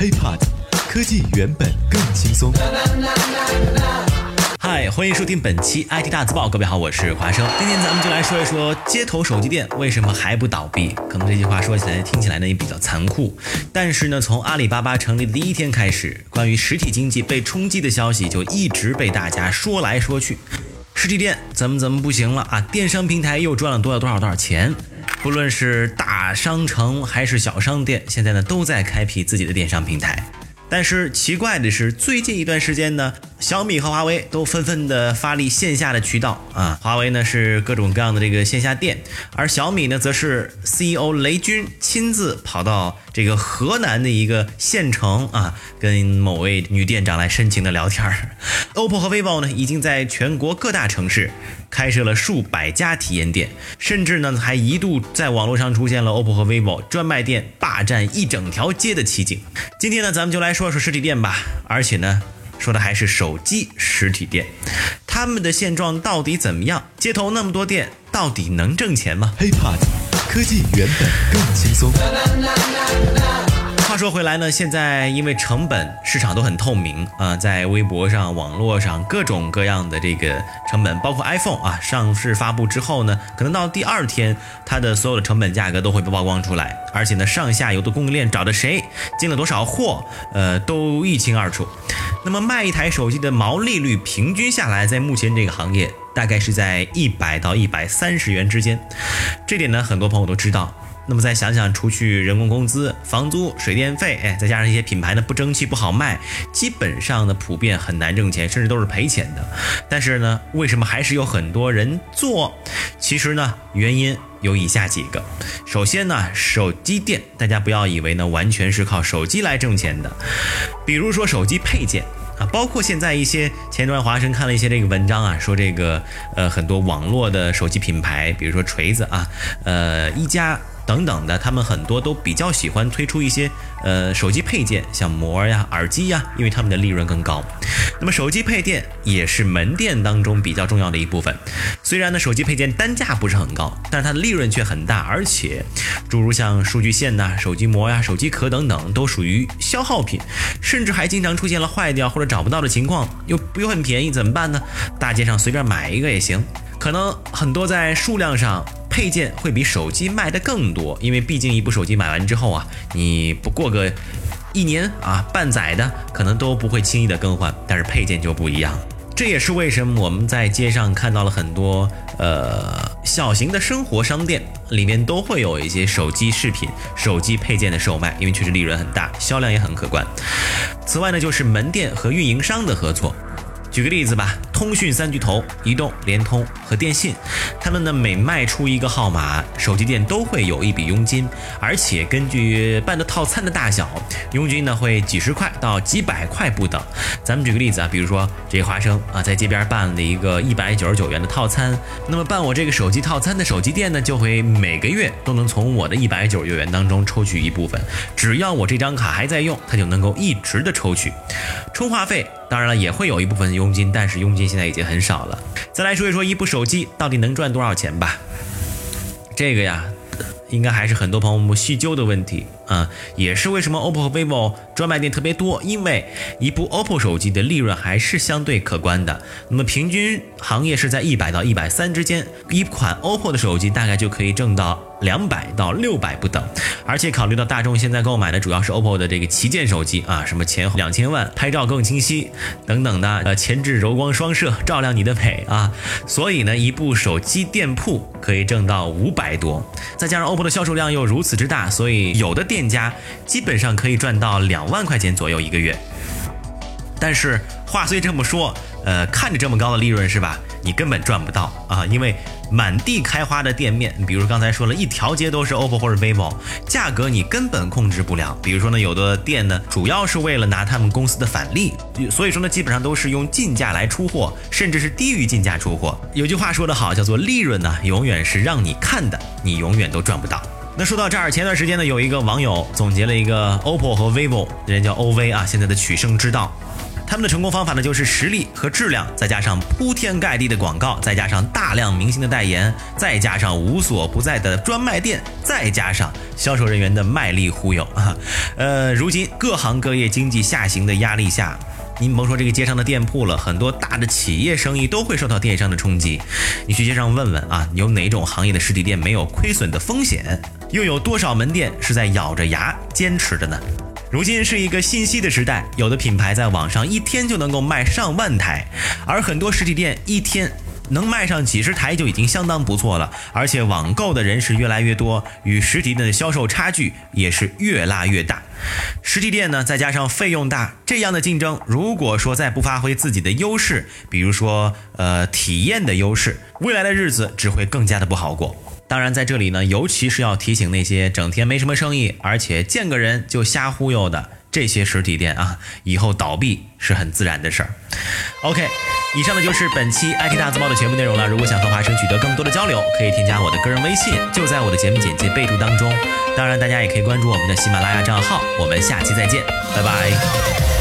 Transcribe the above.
HiPod，科技原本更轻松。嗨，欢迎收听本期 IT 大字报。各位好，我是华生。今天咱们就来说一说街头手机店为什么还不倒闭。可能这句话说起来听起来呢也比较残酷，但是呢，从阿里巴巴成立的第一天开始，关于实体经济被冲击的消息就一直被大家说来说去。实体店怎么怎么不行了啊？电商平台又赚了多少多少多少钱？不论是大商城还是小商店，现在呢都在开辟自己的电商平台。但是奇怪的是，最近一段时间呢，小米和华为都纷纷的发力线下的渠道啊。华为呢是各种各样的这个线下店，而小米呢则是 CEO 雷军亲自跑到这个河南的一个县城啊，跟某位女店长来深情的聊天儿。OPPO 和 vivo 呢已经在全国各大城市开设了数百家体验店，甚至呢还一度在网络上出现了 OPPO 和 vivo 专卖店霸占一整条街的奇景。今天呢，咱们就来说说实体店吧，而且呢，说的还是手机实体店，他们的现状到底怎么样？街头那么多店，到底能挣钱吗？HiPod，科技原本更轻松。话说回来呢，现在因为成本市场都很透明啊、在微博上、网络上各种各样的这个成本，包括 iPhone 啊上市发布之后呢，可能到第二天它的所有的成本价格都会被曝光出来，而且呢上下游的供应链找的谁进了多少货，呃都一清二楚。那么卖一台手机的毛利率平均下来，在目前这个行业大概是在一百到一百三十元之间，这点呢很多朋友都知道。那么再想想，除去人工工资、房租、水电费，哎，再加上一些品牌呢不争气、不好卖，基本上呢普遍很难挣钱，甚至都是赔钱的。但是呢，为什么还是有很多人做？其实呢，原因有以下几个。首先呢，手机店，大家不要以为呢完全是靠手机来挣钱的，比如说手机配件。啊，包括现在一些前段华生看了一些这个文章啊，说这个呃很多网络的手机品牌，比如说锤子啊，呃一加等等的，他们很多都比较喜欢推出一些呃手机配件，像膜呀、耳机呀，因为他们的利润更高。那么手机配件也是门店当中比较重要的一部分。虽然呢手机配件单价不是很高，但是它的利润却很大，而且诸如像数据线呐、手机膜呀、手机壳等等，都属于消耗品，甚至还经常出现了坏掉或者找不到的情况，又又很便宜，怎么办呢？大街上随便买一个也行。可能很多在数量上配件会比手机卖的更多，因为毕竟一部手机买完之后啊，你不过个一年啊半载的，可能都不会轻易的更换，但是配件就不一样。这也是为什么我们在街上看到了很多呃小型的生活商店，里面都会有一些手机饰品、手机配件的售卖，因为确实利润很大，销量也很可观。此外呢，就是门店和运营商的合作。举个例子吧，通讯三巨头移动、联通和电信，他们呢每卖出一个号码，手机店都会有一笔佣金，而且根据办的套餐的大小，佣金呢会几十块到几百块不等。咱们举个例子啊，比如说这华生啊，在街边办了一个一百九十九元的套餐，那么办我这个手机套餐的手机店呢，就会每个月都能从我的一百九十九元当中抽取一部分，只要我这张卡还在用，它就能够一直的抽取。充话费当然了也会有一部分佣金，但是佣金现在已经很少了。再来说一说一部手机到底能赚多少钱吧，这个呀。应该还是很多朋友们细究的问题啊，也是为什么 OPPO 和 vivo 专卖店特别多，因为一部 OPPO 手机的利润还是相对可观的。那么平均行业是在一百到一百三之间，一款 OPPO 的手机大概就可以挣到两百到六百不等。而且考虑到大众现在购买的主要是 OPPO 的这个旗舰手机啊，什么前后两千万，拍照更清晰等等的，呃，前置柔光双摄照亮你的美啊，所以呢，一部手机店铺可以挣到五百多，再加上 OPPO 的销售量又如此之大，所以有的店家基本上可以赚到两万块钱左右一个月。但是话虽这么说，呃，看着这么高的利润是吧？你根本赚不到啊，因为满地开花的店面，比如刚才说了一条街都是 OPPO 或者 vivo，价格你根本控制不了。比如说呢，有的店呢，主要是为了拿他们公司的返利，所以说呢，基本上都是用进价来出货，甚至是低于进价出货。有句话说得好，叫做利润呢，永远是让你看的，你永远都赚不到。那说到这儿，前段时间呢，有一个网友总结了一个 OPPO 和 vivo，人家叫 OV 啊，现在的取胜之道。他们的成功方法呢，就是实力和质量，再加上铺天盖地的广告，再加上大量明星的代言，再加上无所不在的专卖店，再加上销售人员的卖力忽悠啊。呃，如今各行各业经济下行的压力下。您甭说这个街上的店铺了，很多大的企业生意都会受到电商的冲击。你去街上问问啊，有哪种行业的实体店没有亏损的风险？又有多少门店是在咬着牙坚持着呢？如今是一个信息的时代，有的品牌在网上一天就能够卖上万台，而很多实体店一天。能卖上几十台就已经相当不错了，而且网购的人是越来越多，与实体店的销售差距也是越拉越大。实体店呢，再加上费用大，这样的竞争，如果说再不发挥自己的优势，比如说呃体验的优势，未来的日子只会更加的不好过。当然，在这里呢，尤其是要提醒那些整天没什么生意，而且见个人就瞎忽悠的。这些实体店啊，以后倒闭是很自然的事儿。OK，以上呢就是本期 IT 大字报的全部内容了。如果想和华生取得更多的交流，可以添加我的个人微信，就在我的节目简介备注当中。当然，大家也可以关注我们的喜马拉雅账号。我们下期再见，拜拜。